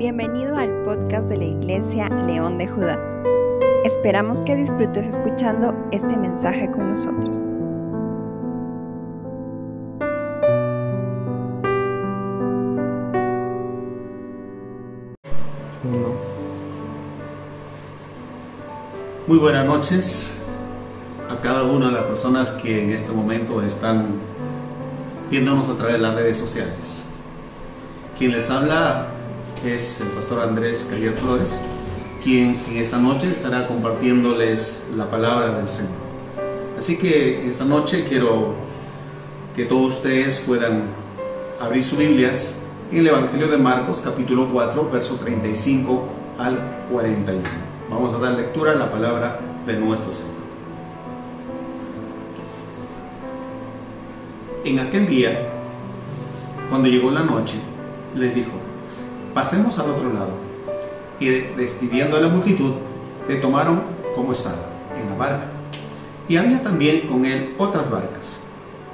Bienvenido al podcast de la Iglesia León de Judá. Esperamos que disfrutes escuchando este mensaje con nosotros. Muy buenas noches a cada una de las personas que en este momento están viéndonos a través de las redes sociales. Quien les habla es el pastor Andrés Cayer Flores, quien en esta noche estará compartiéndoles la palabra del Señor. Así que esta noche quiero que todos ustedes puedan abrir sus Biblias en el Evangelio de Marcos capítulo 4, verso 35 al 41. Vamos a dar lectura a la palabra de nuestro Señor. En aquel día, cuando llegó la noche, les dijo, pasemos al otro lado. Y despidiendo a la multitud, le tomaron como estaba, en la barca. Y había también con él otras barcas.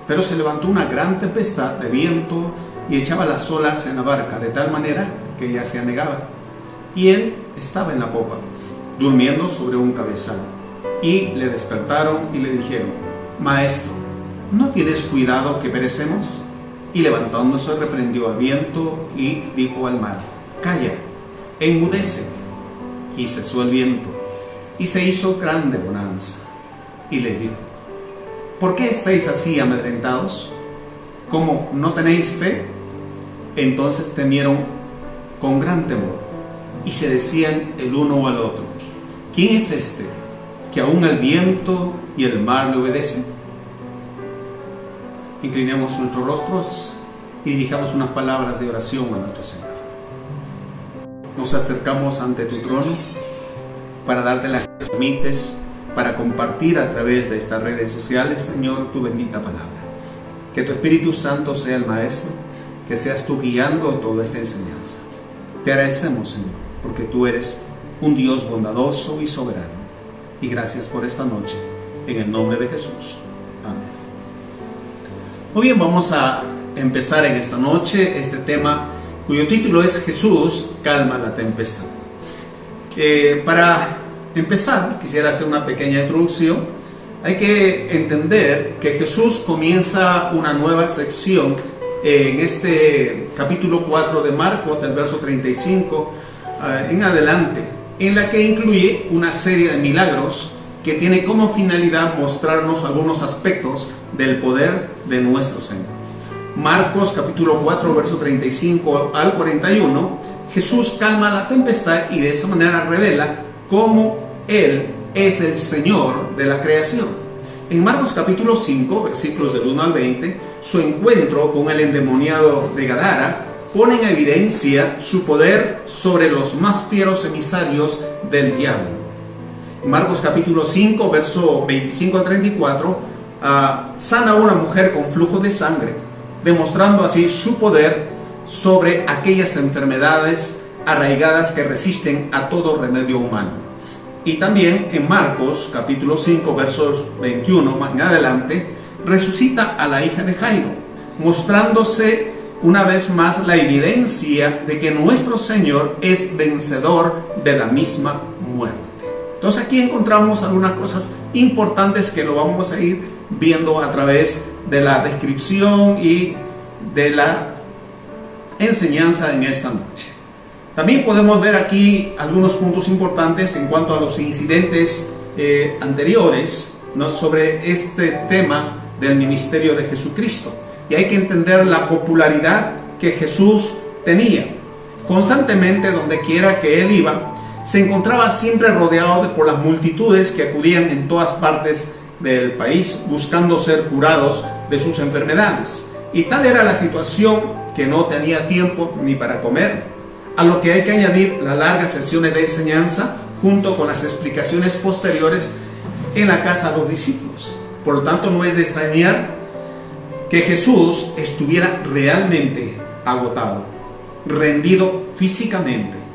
Pero se levantó una gran tempestad de viento y echaba las olas en la barca, de tal manera que ya se anegaba. Y él estaba en la popa, durmiendo sobre un cabezal. Y le despertaron y le dijeron, Maestro, ¿no tienes cuidado que perecemos? Y levantándose reprendió al viento y dijo al mar, Calla, enmudece. Y cesó el viento, y se hizo grande bonanza. Y les dijo, ¿por qué estáis así amedrentados? ¿Cómo no tenéis fe? Entonces temieron con gran temor, y se decían el uno al otro, ¿quién es este que aún el viento y el mar le obedecen? Inclinemos nuestros rostros y dirijamos unas palabras de oración a nuestro Señor. Nos acercamos ante tu trono para darte las que para compartir a través de estas redes sociales, Señor, tu bendita palabra. Que tu Espíritu Santo sea el Maestro, que seas tú guiando toda esta enseñanza. Te agradecemos, Señor, porque tú eres un Dios bondadoso y soberano. Y gracias por esta noche, en el nombre de Jesús. Amén. Muy bien, vamos a empezar en esta noche este tema cuyo título es Jesús calma la tempestad. Eh, para empezar, quisiera hacer una pequeña introducción. Hay que entender que Jesús comienza una nueva sección en este capítulo 4 de Marcos, del verso 35 eh, en adelante, en la que incluye una serie de milagros que tiene como finalidad mostrarnos algunos aspectos del poder de nuestro Señor. Marcos capítulo 4, verso 35 al 41, Jesús calma la tempestad y de esa manera revela cómo Él es el Señor de la creación. En Marcos capítulo 5, versículos del 1 al 20, su encuentro con el endemoniado de Gadara pone en evidencia su poder sobre los más fieros emisarios del diablo. Marcos capítulo 5, verso 25 a 34, sana a una mujer con flujo de sangre, demostrando así su poder sobre aquellas enfermedades arraigadas que resisten a todo remedio humano. Y también en Marcos capítulo 5, versos 21 más en adelante, resucita a la hija de Jairo, mostrándose una vez más la evidencia de que nuestro Señor es vencedor de la misma muerte. Entonces aquí encontramos algunas cosas importantes que lo vamos a ir viendo a través de la descripción y de la enseñanza en esta noche. También podemos ver aquí algunos puntos importantes en cuanto a los incidentes eh, anteriores sobre este tema del ministerio de Jesucristo. Y hay que entender la popularidad que Jesús tenía. Constantemente, donde quiera que él iba, se encontraba siempre rodeado de, por las multitudes que acudían en todas partes del país buscando ser curados de sus enfermedades. Y tal era la situación que no tenía tiempo ni para comer, a lo que hay que añadir las largas sesiones de enseñanza junto con las explicaciones posteriores en la casa de los discípulos. Por lo tanto, no es de extrañar que Jesús estuviera realmente agotado, rendido físicamente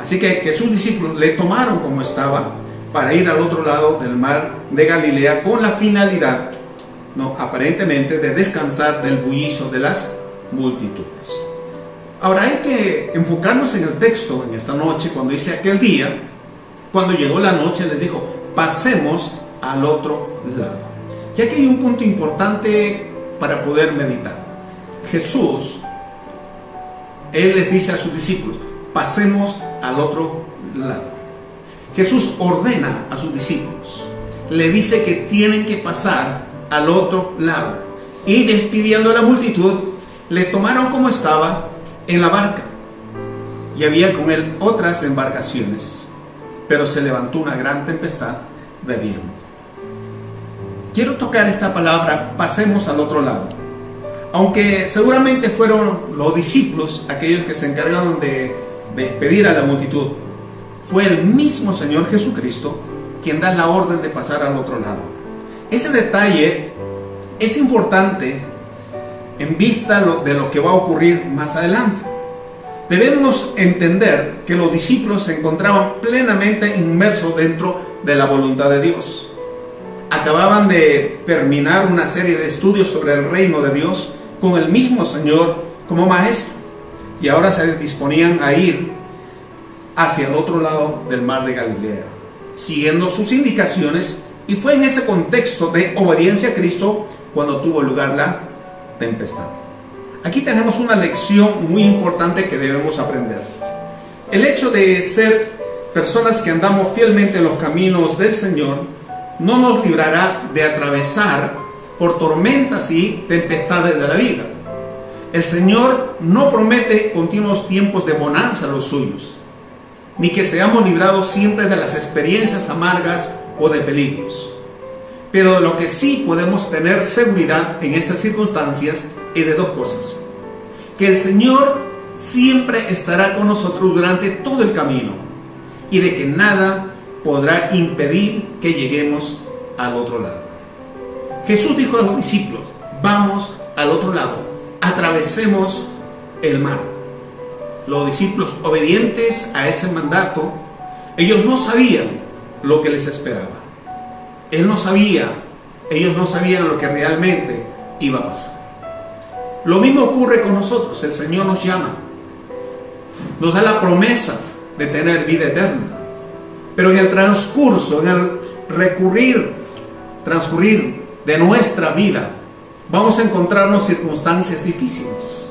Así que, que sus discípulos le tomaron como estaba para ir al otro lado del mar de Galilea con la finalidad, ¿no? aparentemente, de descansar del bullicio de las multitudes. Ahora hay que enfocarnos en el texto en esta noche, cuando dice aquel día, cuando llegó la noche, les dijo, pasemos al otro lado. Y aquí hay un punto importante para poder meditar. Jesús, Él les dice a sus discípulos, pasemos al otro lado. Jesús ordena a sus discípulos, le dice que tienen que pasar al otro lado. Y despidiendo a la multitud, le tomaron como estaba en la barca. Y había con él otras embarcaciones, pero se levantó una gran tempestad de viento. Quiero tocar esta palabra, pasemos al otro lado. Aunque seguramente fueron los discípulos aquellos que se encargaron de despedir a la multitud, fue el mismo Señor Jesucristo quien da la orden de pasar al otro lado. Ese detalle es importante en vista de lo que va a ocurrir más adelante. Debemos entender que los discípulos se encontraban plenamente inmersos dentro de la voluntad de Dios. Acababan de terminar una serie de estudios sobre el reino de Dios con el mismo Señor como maestro y ahora se disponían a ir hacia el otro lado del mar de Galilea, siguiendo sus indicaciones y fue en ese contexto de obediencia a Cristo cuando tuvo lugar la tempestad. Aquí tenemos una lección muy importante que debemos aprender. El hecho de ser personas que andamos fielmente en los caminos del Señor no nos librará de atravesar por tormentas y tempestades de la vida. El Señor no promete continuos tiempos de bonanza a los suyos, ni que seamos librados siempre de las experiencias amargas o de peligros. Pero lo que sí podemos tener seguridad en estas circunstancias es de dos cosas. Que el Señor siempre estará con nosotros durante todo el camino y de que nada podrá impedir que lleguemos al otro lado. Jesús dijo a los discípulos, vamos al otro lado, atravesemos el mar. Los discípulos obedientes a ese mandato, ellos no sabían lo que les esperaba. Él no sabía, ellos no sabían lo que realmente iba a pasar. Lo mismo ocurre con nosotros, el Señor nos llama, nos da la promesa de tener vida eterna, pero en el transcurso, en el recurrir, transcurrir de nuestra vida, vamos a encontrarnos circunstancias difíciles.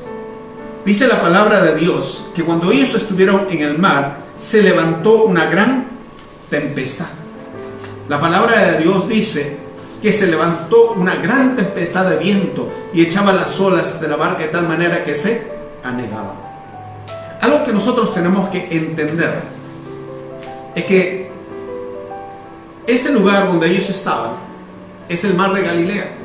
Dice la palabra de Dios que cuando ellos estuvieron en el mar, se levantó una gran tempestad. La palabra de Dios dice que se levantó una gran tempestad de viento y echaba las olas de la barca de tal manera que se anegaba. Algo que nosotros tenemos que entender es que este lugar donde ellos estaban es el mar de Galilea.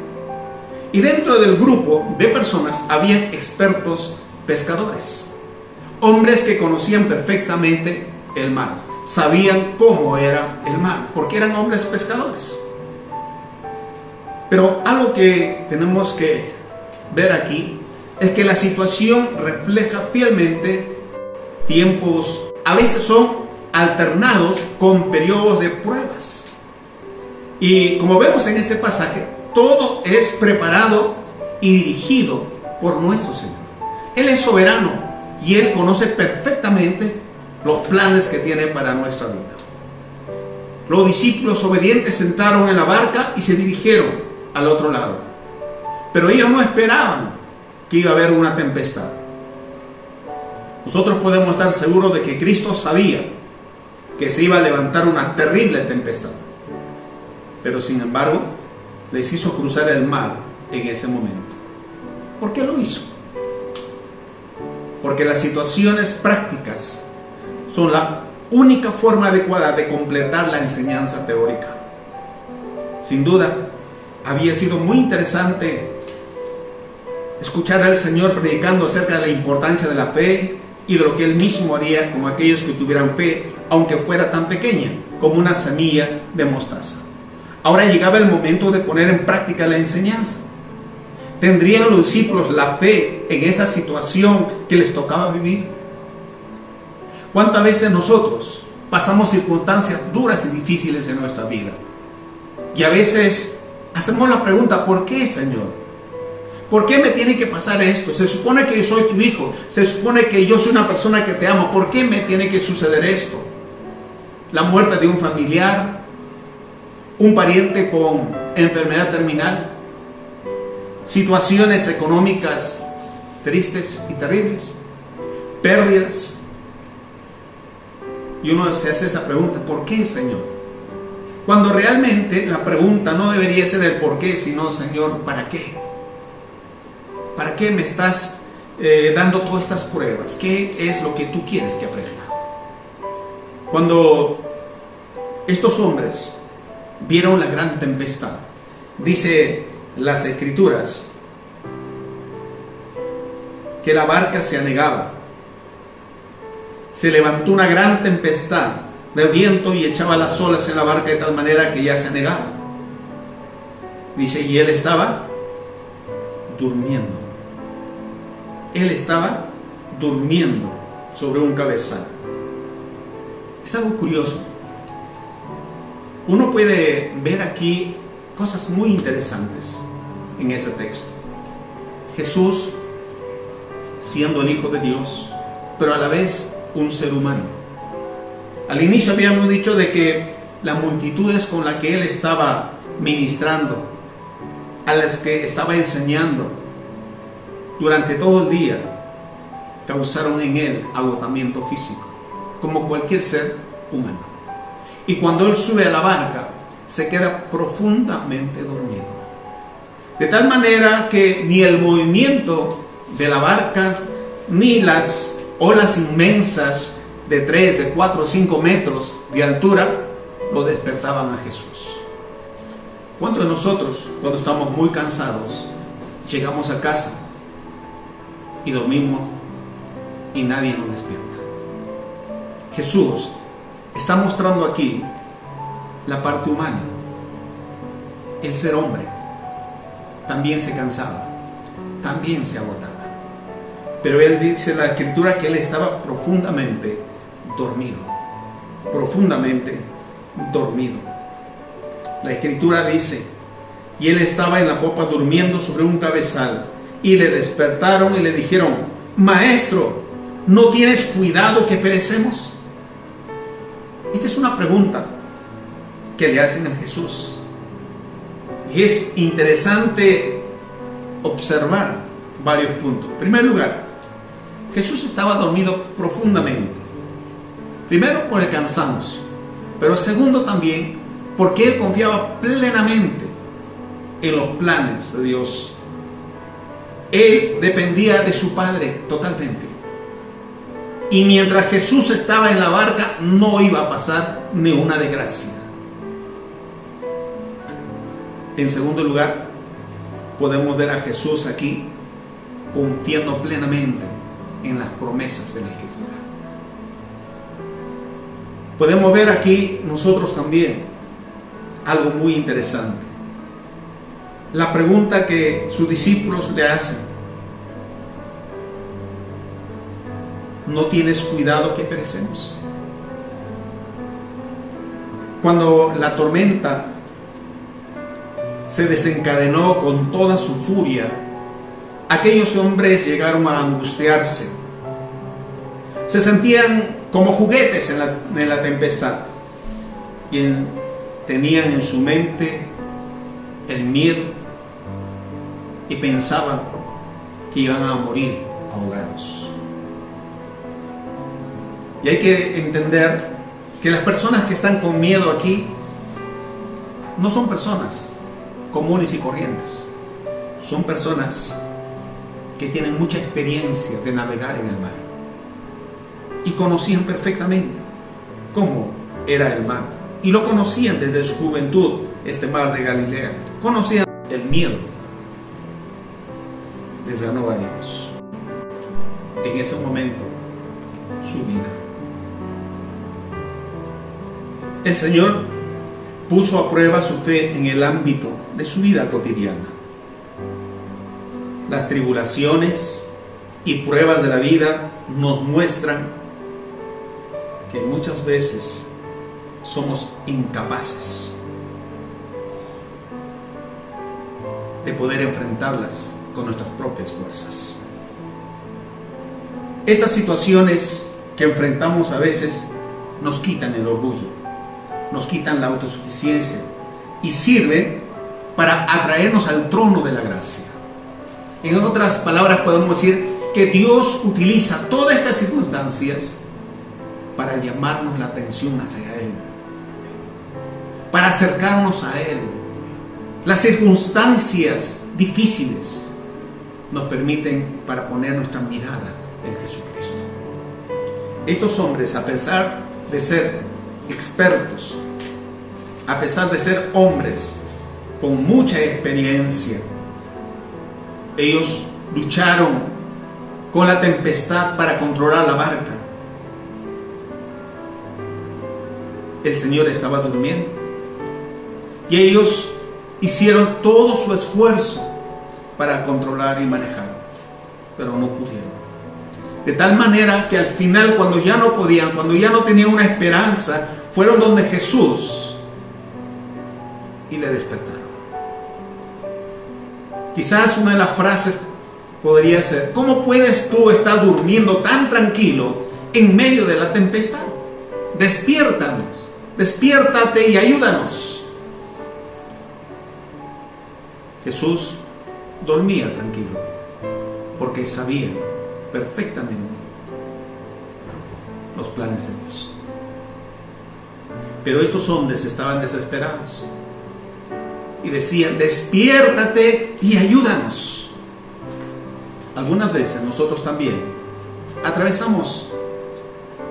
Y dentro del grupo de personas habían expertos pescadores, hombres que conocían perfectamente el mar sabían cómo era el mar, porque eran hombres pescadores. Pero algo que tenemos que ver aquí es que la situación refleja fielmente tiempos, a veces son alternados con periodos de pruebas. Y como vemos en este pasaje, todo es preparado y dirigido por nuestro Señor. Él es soberano y Él conoce perfectamente los planes que tiene para nuestra vida. Los discípulos obedientes entraron en la barca y se dirigieron al otro lado. Pero ellos no esperaban que iba a haber una tempestad. Nosotros podemos estar seguros de que Cristo sabía que se iba a levantar una terrible tempestad. Pero sin embargo, les hizo cruzar el mar en ese momento. ¿Por qué lo hizo? Porque las situaciones prácticas son la única forma adecuada de completar la enseñanza teórica. Sin duda, había sido muy interesante escuchar al Señor predicando acerca de la importancia de la fe y de lo que Él mismo haría con aquellos que tuvieran fe, aunque fuera tan pequeña como una semilla de mostaza. Ahora llegaba el momento de poner en práctica la enseñanza. ¿Tendrían los discípulos la fe en esa situación que les tocaba vivir? ¿Cuántas veces nosotros pasamos circunstancias duras y difíciles en nuestra vida? Y a veces hacemos la pregunta, ¿por qué, Señor? ¿Por qué me tiene que pasar esto? Se supone que yo soy tu hijo, se supone que yo soy una persona que te amo. ¿Por qué me tiene que suceder esto? La muerte de un familiar, un pariente con enfermedad terminal, situaciones económicas tristes y terribles, pérdidas. Y uno se hace esa pregunta, ¿por qué, Señor? Cuando realmente la pregunta no debería ser el por qué, sino, Señor, ¿para qué? ¿Para qué me estás eh, dando todas estas pruebas? ¿Qué es lo que tú quieres que aprenda? Cuando estos hombres vieron la gran tempestad, dice las escrituras, que la barca se anegaba. Se levantó una gran tempestad de viento y echaba las olas en la barca de tal manera que ya se anegaba. Dice, y él estaba durmiendo. Él estaba durmiendo sobre un cabezal. Es algo curioso. Uno puede ver aquí cosas muy interesantes en ese texto. Jesús siendo el Hijo de Dios, pero a la vez un ser humano. Al inicio habíamos dicho de que las multitudes con las que él estaba ministrando, a las que estaba enseñando durante todo el día, causaron en él agotamiento físico, como cualquier ser humano. Y cuando él sube a la barca, se queda profundamente dormido. De tal manera que ni el movimiento de la barca, ni las olas inmensas de 3, de 4 o 5 metros de altura lo despertaban a Jesús. ¿Cuántos de nosotros, cuando estamos muy cansados, llegamos a casa y dormimos y nadie nos despierta? Jesús está mostrando aquí la parte humana. El ser hombre también se cansaba, también se agotaba. Pero él dice en la escritura que él estaba profundamente dormido. Profundamente dormido. La escritura dice, y él estaba en la popa durmiendo sobre un cabezal, y le despertaron y le dijeron, Maestro, ¿no tienes cuidado que perecemos? Esta es una pregunta que le hacen a Jesús. Y es interesante observar varios puntos. En primer lugar, Jesús estaba dormido profundamente. Primero por el cansancio, pero segundo también porque él confiaba plenamente en los planes de Dios. Él dependía de su Padre totalmente. Y mientras Jesús estaba en la barca, no iba a pasar ni una desgracia. En segundo lugar, podemos ver a Jesús aquí confiando plenamente en las promesas de la Escritura. Podemos ver aquí nosotros también algo muy interesante. La pregunta que sus discípulos le hacen. ¿No tienes cuidado que perecemos? Cuando la tormenta se desencadenó con toda su furia, aquellos hombres llegaron a angustiarse. Se sentían como juguetes en la, tempestad y tenían en su mente el miedo y pensaban que iban a morir ahogados. Y hay que entender que las personas que están con miedo aquí no son personas comunes y corrientes, son personas que tienen mucha experiencia de navegar en el mar y conocían perfectamente cómo era el mar y lo conocían desde su juventud, este mar de Galilea. Conocían el miedo. Les ganó a ellos. En ese momento, su vida. El Señor puso a prueba su fe en el ámbito de su vida cotidiana las tribulaciones y pruebas de la vida nos muestran que muchas veces somos incapaces de poder enfrentarlas con nuestras propias fuerzas. Estas situaciones que enfrentamos a veces nos quitan el orgullo, nos quitan la autosuficiencia y sirven para atraernos al trono de la gracia. En otras palabras podemos decir que Dios utiliza todas estas circunstancias para llamarnos la atención hacia Él, para acercarnos a Él. Las circunstancias difíciles nos permiten para poner nuestra mirada en Jesucristo. Estos hombres, a pesar de ser expertos, a pesar de ser hombres con mucha experiencia, ellos lucharon con la tempestad para controlar la barca. El Señor estaba durmiendo. Y ellos hicieron todo su esfuerzo para controlar y manejar, pero no pudieron. De tal manera que al final, cuando ya no podían, cuando ya no tenían una esperanza, fueron donde Jesús y le despertaron. Quizás una de las frases podría ser, ¿cómo puedes tú estar durmiendo tan tranquilo en medio de la tempestad? Despiértanos, despiértate y ayúdanos. Jesús dormía tranquilo porque sabía perfectamente los planes de Dios. Pero estos hombres estaban desesperados y decían, despiértate y ayúdanos. Algunas veces nosotros también atravesamos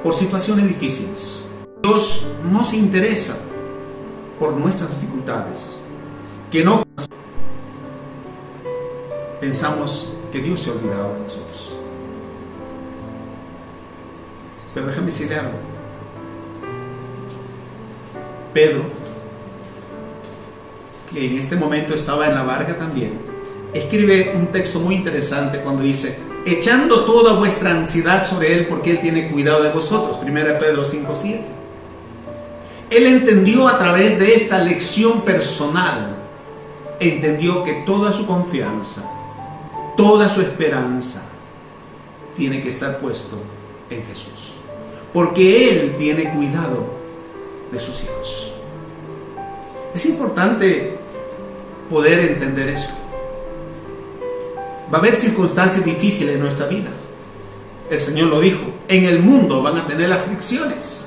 por situaciones difíciles. Dios nos interesa por nuestras dificultades, que no pensamos que Dios se ha olvidado de nosotros. Pero déjame decirle algo. Pedro, que en este momento estaba en la barca también, escribe un texto muy interesante cuando dice, echando toda vuestra ansiedad sobre Él porque Él tiene cuidado de vosotros. 1 Pedro 5.7. Él entendió a través de esta lección personal, entendió que toda su confianza toda su esperanza tiene que estar puesto en Jesús. Porque Él tiene cuidado de sus hijos. Es importante poder entender eso. Va a haber circunstancias difíciles en nuestra vida. El Señor lo dijo. En el mundo van a tener aflicciones.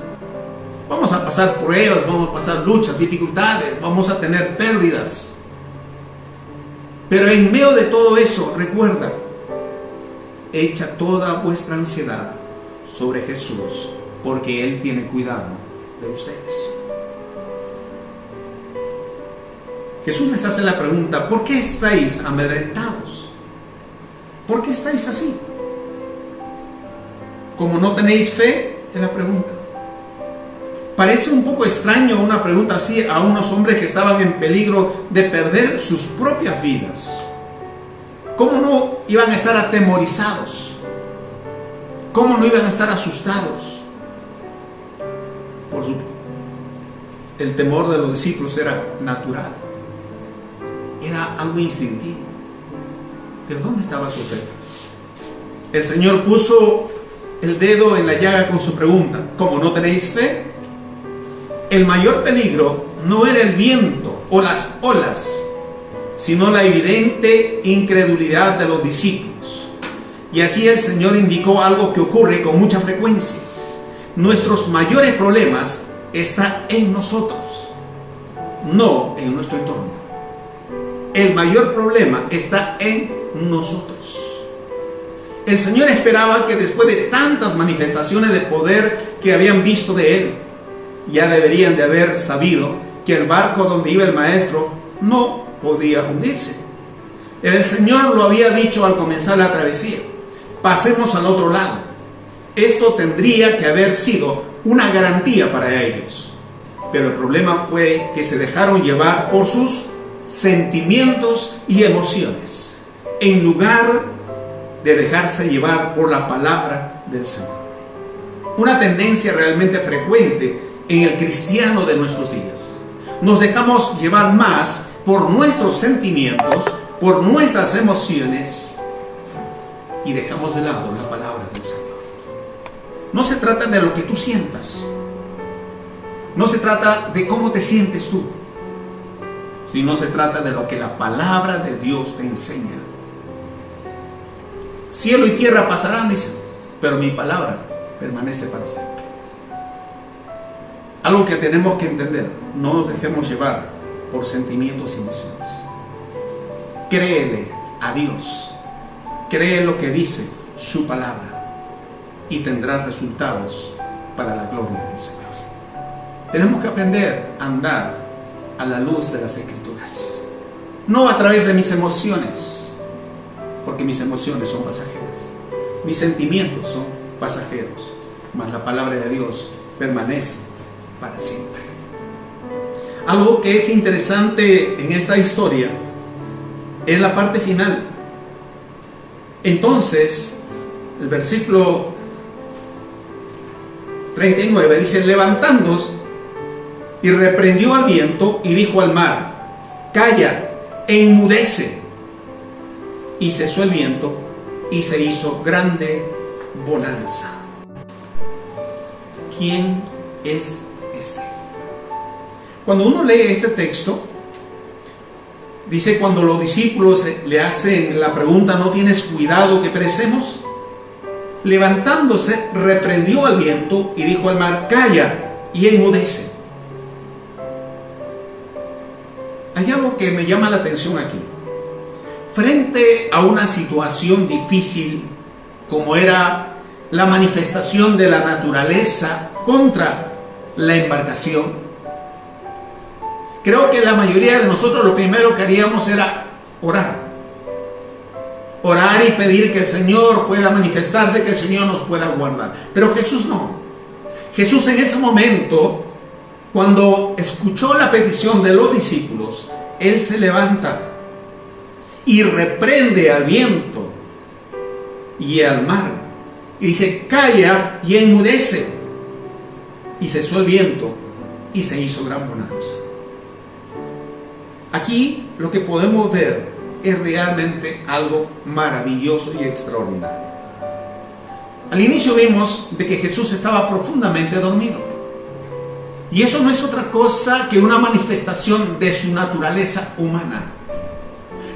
Vamos a pasar pruebas, vamos a pasar luchas, dificultades, vamos a tener pérdidas. Pero en medio de todo eso, recuerda, echa toda vuestra ansiedad sobre Jesús, porque Él tiene cuidado de ustedes. Jesús les hace la pregunta, ¿por qué estáis amedrentados? ¿Por qué estáis así? Como no tenéis fe, es la pregunta. Parece un poco extraño una pregunta así a unos hombres que estaban en peligro de perder sus propias vidas. ¿Cómo no iban a estar atemorizados? ¿Cómo no iban a estar asustados? Por su, el temor de los discípulos era natural. Era algo instintivo. Pero ¿dónde estaba su fe? El Señor puso el dedo en la llaga con su pregunta. ¿Cómo no tenéis fe? el mayor peligro no era el viento o las olas, sino la evidente incredulidad de los discípulos. Y así el Señor indicó algo que ocurre con mucha frecuencia. Nuestros mayores problemas están en nosotros, no en nuestro entorno. El mayor problema está en nosotros. El Señor esperaba que después de tantas manifestaciones de poder que habían visto de Él, ya deberían de haber sabido que el barco donde iba el maestro no podía hundirse. El Señor lo había dicho al comenzar la travesía. Pasemos al otro lado. Esto tendría que haber sido una garantía para ellos. Pero el problema fue que se dejaron llevar por sus sentimientos y emociones, en lugar de dejarse llevar por la palabra del Señor. Una tendencia realmente frecuente en el cristiano de nuestros días. Nos dejamos llevar más por nuestros sentimientos por nuestras emociones y dejamos de lado la palabra del Señor. No se trata de lo que tú sientas. No se trata de cómo te sientes tú. Sino se trata de lo que la palabra de Dios te enseña. Cielo y tierra pasarán, dice, pero mi palabra permanece para siempre. Algo que tenemos que entender, no nos dejemos llevar por sentimientos y emociones. Créele a Dios, cree lo que dice su palabra y tendrás resultados para la gloria del Señor. Tenemos que aprender a andar a la luz de las escrituras, no a través de mis emociones, porque mis emociones son pasajeras, mis sentimientos son pasajeros, mas la palabra de Dios permanece para siempre. Algo que es interesante en esta historia es la parte final. Entonces, el versículo 39 dice, levantándose y reprendió al viento y dijo al mar, calla, e enmudece. Y cesó el viento y se hizo grande bonanza. ¿Quién es este? Cuando uno lee este texto, dice cuando los discípulos le hacen la pregunta, ¿no tienes cuidado que perecemos? Levantándose, reprendió al viento y dijo al mar, calla y enmudece. Hay algo que me llama la atención aquí. Frente a una situación difícil como era la manifestación de la naturaleza contra la embarcación, Creo que la mayoría de nosotros lo primero que haríamos era orar. Orar y pedir que el Señor pueda manifestarse, que el Señor nos pueda guardar. Pero Jesús no. Jesús en ese momento, cuando escuchó la petición de los discípulos, Él se levanta y reprende al viento y al mar. Y dice, calla y enmudece. Y cesó el viento y se hizo gran bonanza. Aquí lo que podemos ver es realmente algo maravilloso y extraordinario. Al inicio vimos de que Jesús estaba profundamente dormido. Y eso no es otra cosa que una manifestación de su naturaleza humana.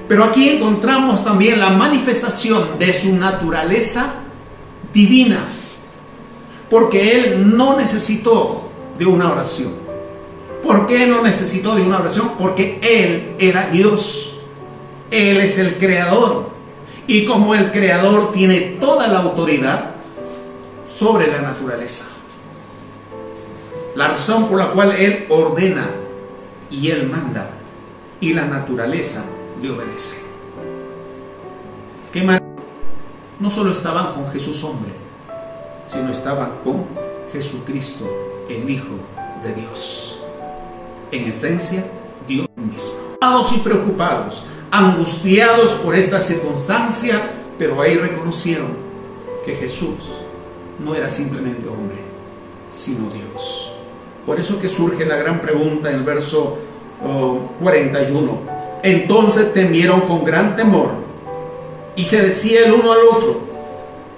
Pero aquí encontramos también la manifestación de su naturaleza divina. Porque Él no necesitó de una oración. ¿Por qué no necesitó de una oración? Porque Él era Dios. Él es el creador. Y como el creador tiene toda la autoridad sobre la naturaleza. La razón por la cual Él ordena y Él manda y la naturaleza le obedece. ¿Qué más? No solo estaban con Jesús hombre, sino estaban con Jesucristo, el Hijo de Dios en esencia Dios mismo. Y preocupados, angustiados por esta circunstancia, pero ahí reconocieron que Jesús no era simplemente hombre, sino Dios. Por eso que surge la gran pregunta en el verso 41. Entonces temieron con gran temor y se decía el uno al otro,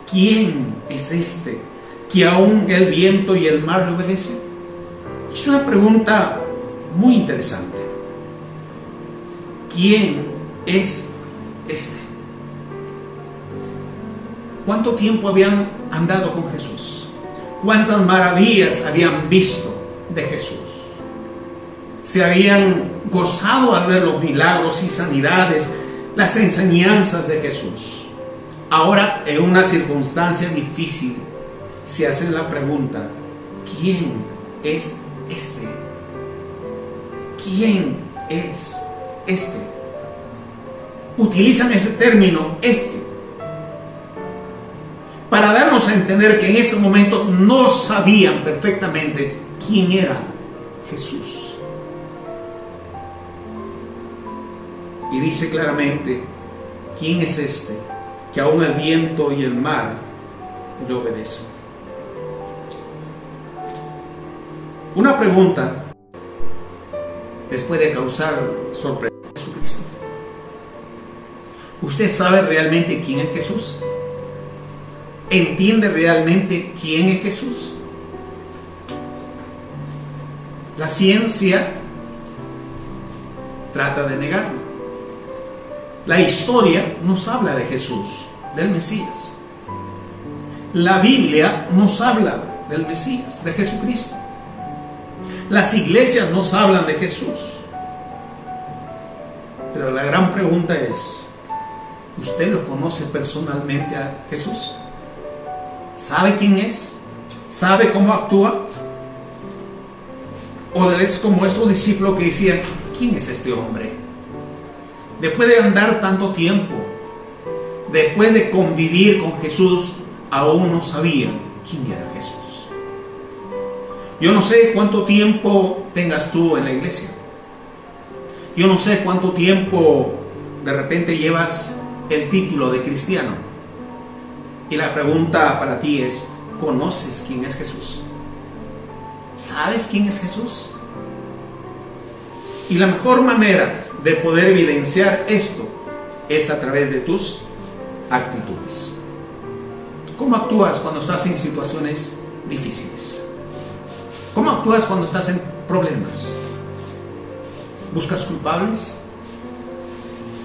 ¿quién es este que aún el viento y el mar le obedecen? Es una pregunta muy interesante. ¿Quién es este? ¿Cuánto tiempo habían andado con Jesús? ¿Cuántas maravillas habían visto de Jesús? Se habían gozado al ver los milagros y sanidades, las enseñanzas de Jesús. Ahora, en una circunstancia difícil, se hacen la pregunta, ¿quién es este? ¿quién es este? Utilizan ese término, este, para darnos a entender que en ese momento no sabían perfectamente quién era Jesús. Y dice claramente, ¿quién es este que aún el viento y el mar le obedecen? Una pregunta les puede causar sorpresa Jesucristo. ¿Usted sabe realmente quién es Jesús? ¿Entiende realmente quién es Jesús? La ciencia trata de negarlo. La historia nos habla de Jesús, del Mesías. La Biblia nos habla del Mesías, de Jesucristo. Las iglesias nos hablan de Jesús. Pero la gran pregunta es, ¿usted lo conoce personalmente a Jesús? ¿Sabe quién es? ¿Sabe cómo actúa? ¿O es como estos discípulos que decían, ¿quién es este hombre? Después de andar tanto tiempo, después de convivir con Jesús, aún no sabían quién era Jesús. Yo no sé cuánto tiempo tengas tú en la iglesia. Yo no sé cuánto tiempo de repente llevas el título de cristiano. Y la pregunta para ti es, ¿conoces quién es Jesús? ¿Sabes quién es Jesús? Y la mejor manera de poder evidenciar esto es a través de tus actitudes. ¿Cómo actúas cuando estás en situaciones difíciles? ¿Cómo actúas cuando estás en problemas? ¿Buscas culpables?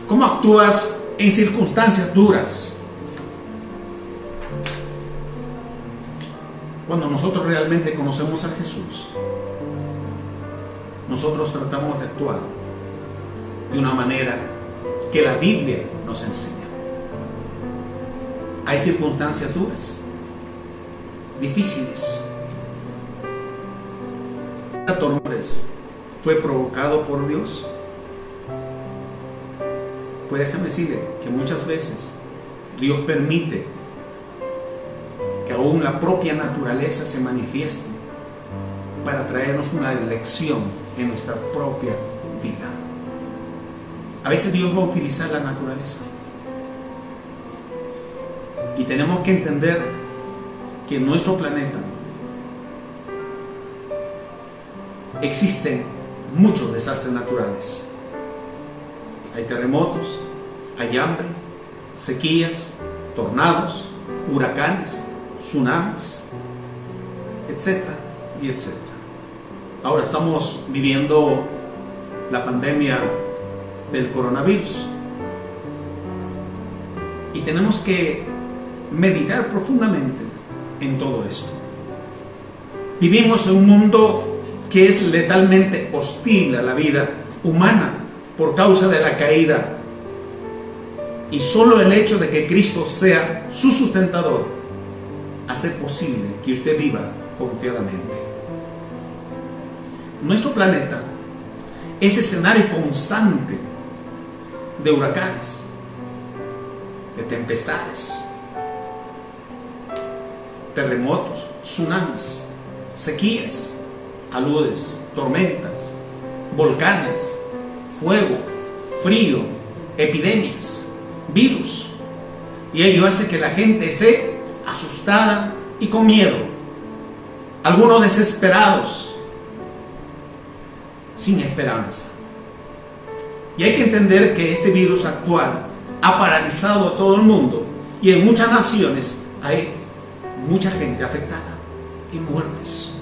¿Cómo actúas en circunstancias duras? Cuando nosotros realmente conocemos a Jesús, nosotros tratamos de actuar de una manera que la Biblia nos enseña. Hay circunstancias duras, difíciles. Torres fue provocado por Dios. Pues déjame decirle que muchas veces Dios permite aún la propia naturaleza se manifieste para traernos una lección en nuestra propia vida. A veces Dios va a utilizar la naturaleza. Y tenemos que entender que en nuestro planeta existen muchos desastres naturales. Hay terremotos, hay hambre, sequías, tornados, huracanes, tsunamis, etcétera y etcétera. Ahora estamos viviendo la pandemia del coronavirus y tenemos que meditar profundamente en todo esto. Vivimos en un mundo que es letalmente hostil a la vida humana por causa de la caída. Y solo el hecho de que Cristo sea su sustentador hace posible que usted viva confiadamente. Nuestro planeta es escenario constante de huracanes, de tempestades, terremotos, tsunamis, sequías, aludes, tormentas, volcanes, fuego, frío, epidemias, virus. Y ello hace que la gente esté asustada y con miedo. Algunos desesperados, sin esperanza. Y hay que entender que este virus actual ha paralizado a todo el mundo y en muchas naciones hay mucha gente afectada y muertes.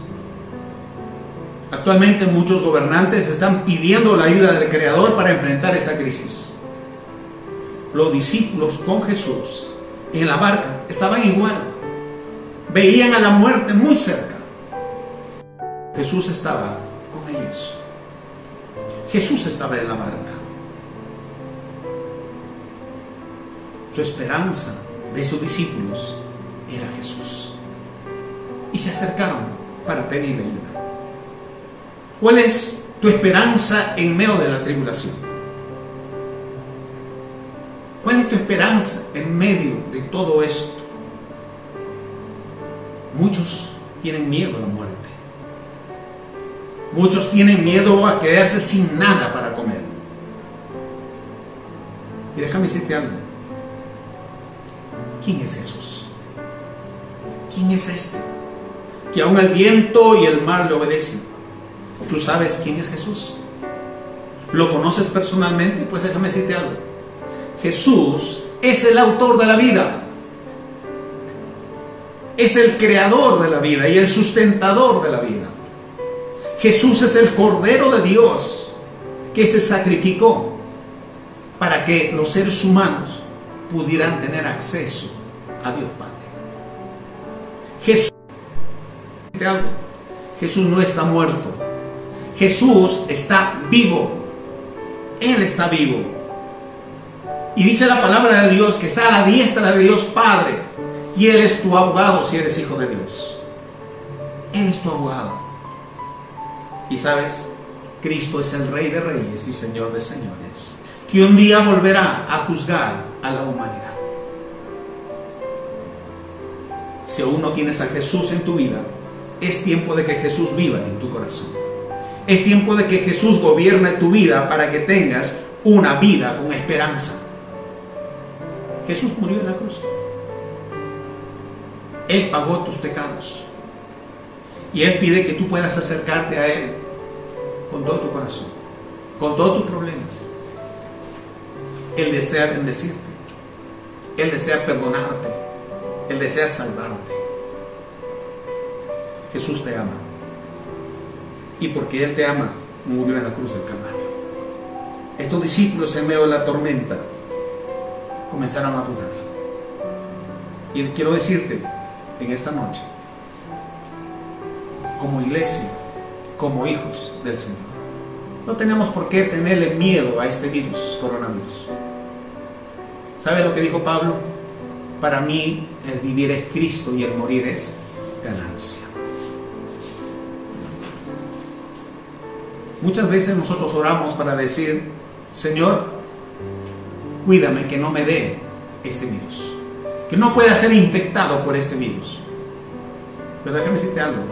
Actualmente muchos gobernantes están pidiendo la ayuda del Creador para enfrentar esta crisis. Los discípulos con Jesús en la barca estaban igual. Veían a la muerte muy cerca. Jesús estaba con ellos. Jesús estaba en la barca. Su esperanza de sus discípulos era Jesús. Y se acercaron para pedirle ayuda. ¿Cuál es tu esperanza en medio de la tribulación? Esperanza en medio de todo esto? Muchos tienen miedo a la muerte. Muchos tienen miedo a quedarse sin nada para comer. Y déjame decirte algo. ¿Quién es Jesús? ¿Quién es este? Que aún el viento y el mar le obedecen. ¿Tú sabes quién es Jesús? ¿Lo conoces personalmente? Pues déjame decirte algo. Jesús es el autor de la vida. Es el creador de la vida y el sustentador de la vida. Jesús es el Cordero de Dios que se sacrificó para que los seres humanos pudieran tener acceso a Dios Padre. Jesús, Jesús no está muerto. Jesús está vivo. Él está vivo. Y dice la palabra de Dios que está a la diestra de Dios Padre. Y Él es tu abogado si eres hijo de Dios. Él es tu abogado. Y sabes, Cristo es el Rey de Reyes y Señor de Señores, que un día volverá a juzgar a la humanidad. Si aún no tienes a Jesús en tu vida, es tiempo de que Jesús viva en tu corazón. Es tiempo de que Jesús gobierne tu vida para que tengas una vida con esperanza. Jesús murió en la cruz. Él pagó tus pecados. Y Él pide que tú puedas acercarte a Él con todo tu corazón, con todos tus problemas. Él desea bendecirte. Él desea perdonarte. Él desea salvarte. Jesús te ama. Y porque Él te ama, murió en la cruz del Calvario. Estos discípulos en medio de la tormenta comenzaron a dudar. Y quiero decirte en esta noche, como iglesia, como hijos del Señor, no tenemos por qué tenerle miedo a este virus, coronavirus. ¿Sabe lo que dijo Pablo? Para mí el vivir es Cristo y el morir es ganancia. Muchas veces nosotros oramos para decir, Señor, cuídame que no me dé este virus, que no pueda ser infectado por este virus. Pero déjame decirte algo,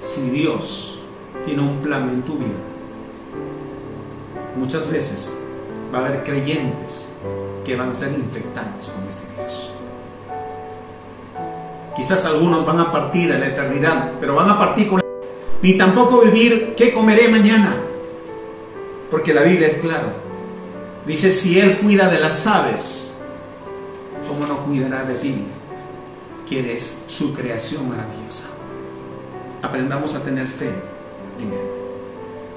si Dios tiene un plan en tu vida, muchas veces va a haber creyentes que van a ser infectados con este virus. Quizás algunos van a partir a la eternidad, pero van a partir con ni tampoco vivir qué comeré mañana. Porque la Biblia es clara. Dice, si Él cuida de las aves, ¿cómo no cuidará de ti? Que eres su creación maravillosa. Aprendamos a tener fe en Él.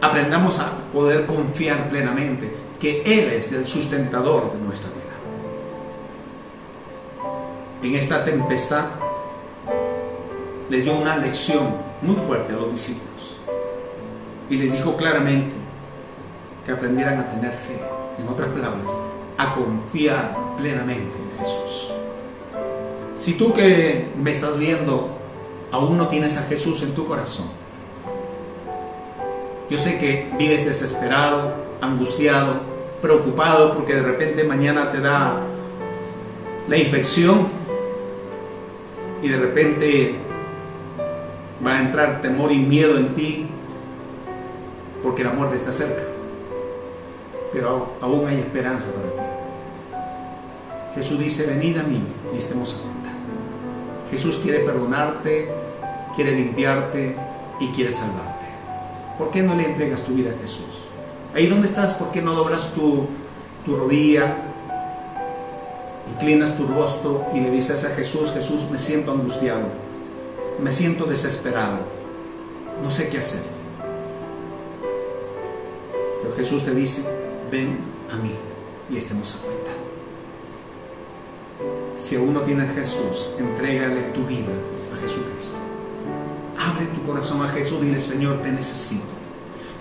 Aprendamos a poder confiar plenamente que Él es el sustentador de nuestra vida. En esta tempestad les dio una lección muy fuerte a los discípulos y les dijo claramente que aprendieran a tener fe, en otras palabras, a confiar plenamente en Jesús. Si tú que me estás viendo aún no tienes a Jesús en tu corazón, yo sé que vives desesperado, angustiado, preocupado porque de repente mañana te da la infección y de repente va a entrar temor y miedo en ti porque la muerte está cerca. Pero aún hay esperanza para ti. Jesús dice, venid a mí y estemos a cuenta. Jesús quiere perdonarte, quiere limpiarte y quiere salvarte. ¿Por qué no le entregas tu vida a Jesús? Ahí donde estás, ¿por qué no doblas tu, tu rodilla, inclinas tu rostro y le dices a Jesús, Jesús, me siento angustiado me siento desesperado, no sé qué hacer. Pero Jesús te dice, ven a mí y estemos a cuenta. Si aún no tienes a Jesús, entrégale tu vida a Jesucristo. Abre tu corazón a Jesús, dile Señor, te necesito.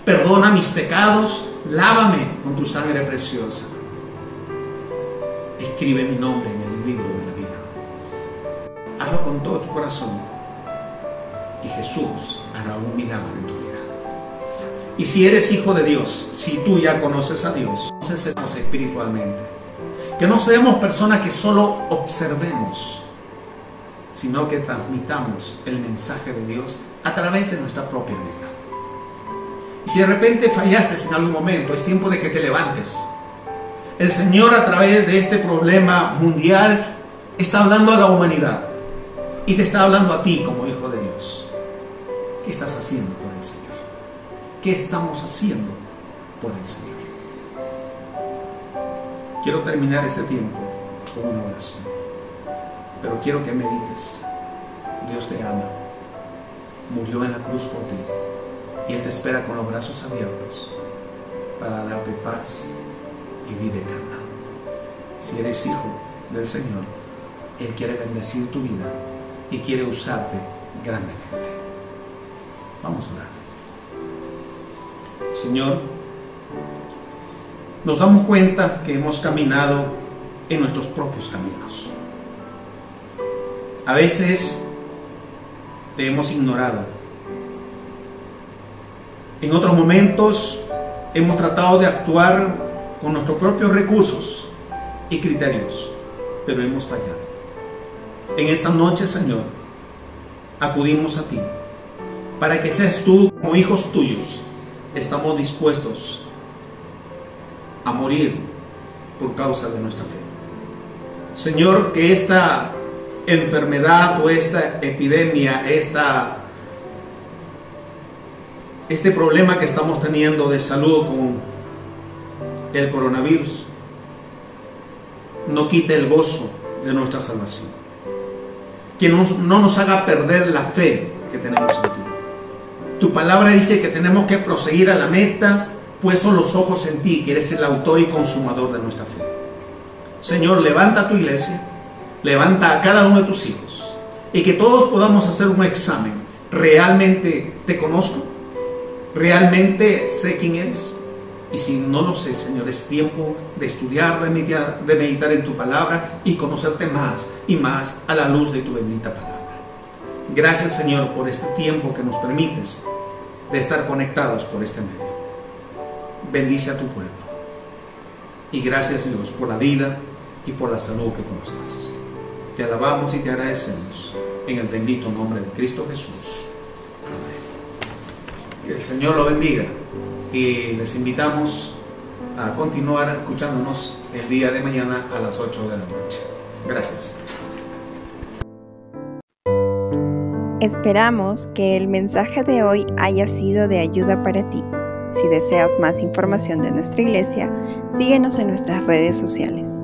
Perdona mis pecados, lávame con tu sangre preciosa. Escribe mi nombre en el libro de la vida. Hazlo con todo tu corazón y Jesús hará un milagro en tu. Y si eres hijo de Dios, si tú ya conoces a Dios, entonces espiritualmente. Que no seamos personas que solo observemos, sino que transmitamos el mensaje de Dios a través de nuestra propia vida. Y si de repente fallaste en algún momento, es tiempo de que te levantes. El Señor a través de este problema mundial está hablando a la humanidad y te está hablando a ti como hijo de Dios. ¿Qué estás haciendo? ¿Qué estamos haciendo por el Señor? quiero terminar este tiempo con una oración. Pero quiero que medites. Dios te ama. Murió en la cruz por ti. Y Él te espera con los brazos abiertos para darte paz y vida eterna. Si eres hijo del Señor, Él quiere bendecir tu vida y quiere usarte grandemente. Vamos a orar. Señor, nos damos cuenta que hemos caminado en nuestros propios caminos. A veces te hemos ignorado. En otros momentos hemos tratado de actuar con nuestros propios recursos y criterios, pero hemos fallado. En esta noche, Señor, acudimos a ti para que seas tú como hijos tuyos. Estamos dispuestos a morir por causa de nuestra fe. Señor, que esta enfermedad o esta epidemia, esta, este problema que estamos teniendo de salud con el coronavirus, no quite el gozo de nuestra salvación. Que no, no nos haga perder la fe que tenemos en ti. Tu palabra dice que tenemos que proseguir a la meta, puesto los ojos en ti, que eres el autor y consumador de nuestra fe. Señor, levanta tu iglesia, levanta a cada uno de tus hijos y que todos podamos hacer un examen. ¿Realmente te conozco? ¿Realmente sé quién eres? Y si no lo sé, Señor, es tiempo de estudiar, de meditar, de meditar en tu palabra y conocerte más y más a la luz de tu bendita palabra. Gracias, Señor, por este tiempo que nos permites de estar conectados por este medio. Bendice a tu pueblo. Y gracias, Dios, por la vida y por la salud que tú nos das. Te alabamos y te agradecemos en el bendito nombre de Cristo Jesús. Amén. Que el Señor lo bendiga y les invitamos a continuar escuchándonos el día de mañana a las 8 de la noche. Gracias. Esperamos que el mensaje de hoy haya sido de ayuda para ti. Si deseas más información de nuestra iglesia, síguenos en nuestras redes sociales.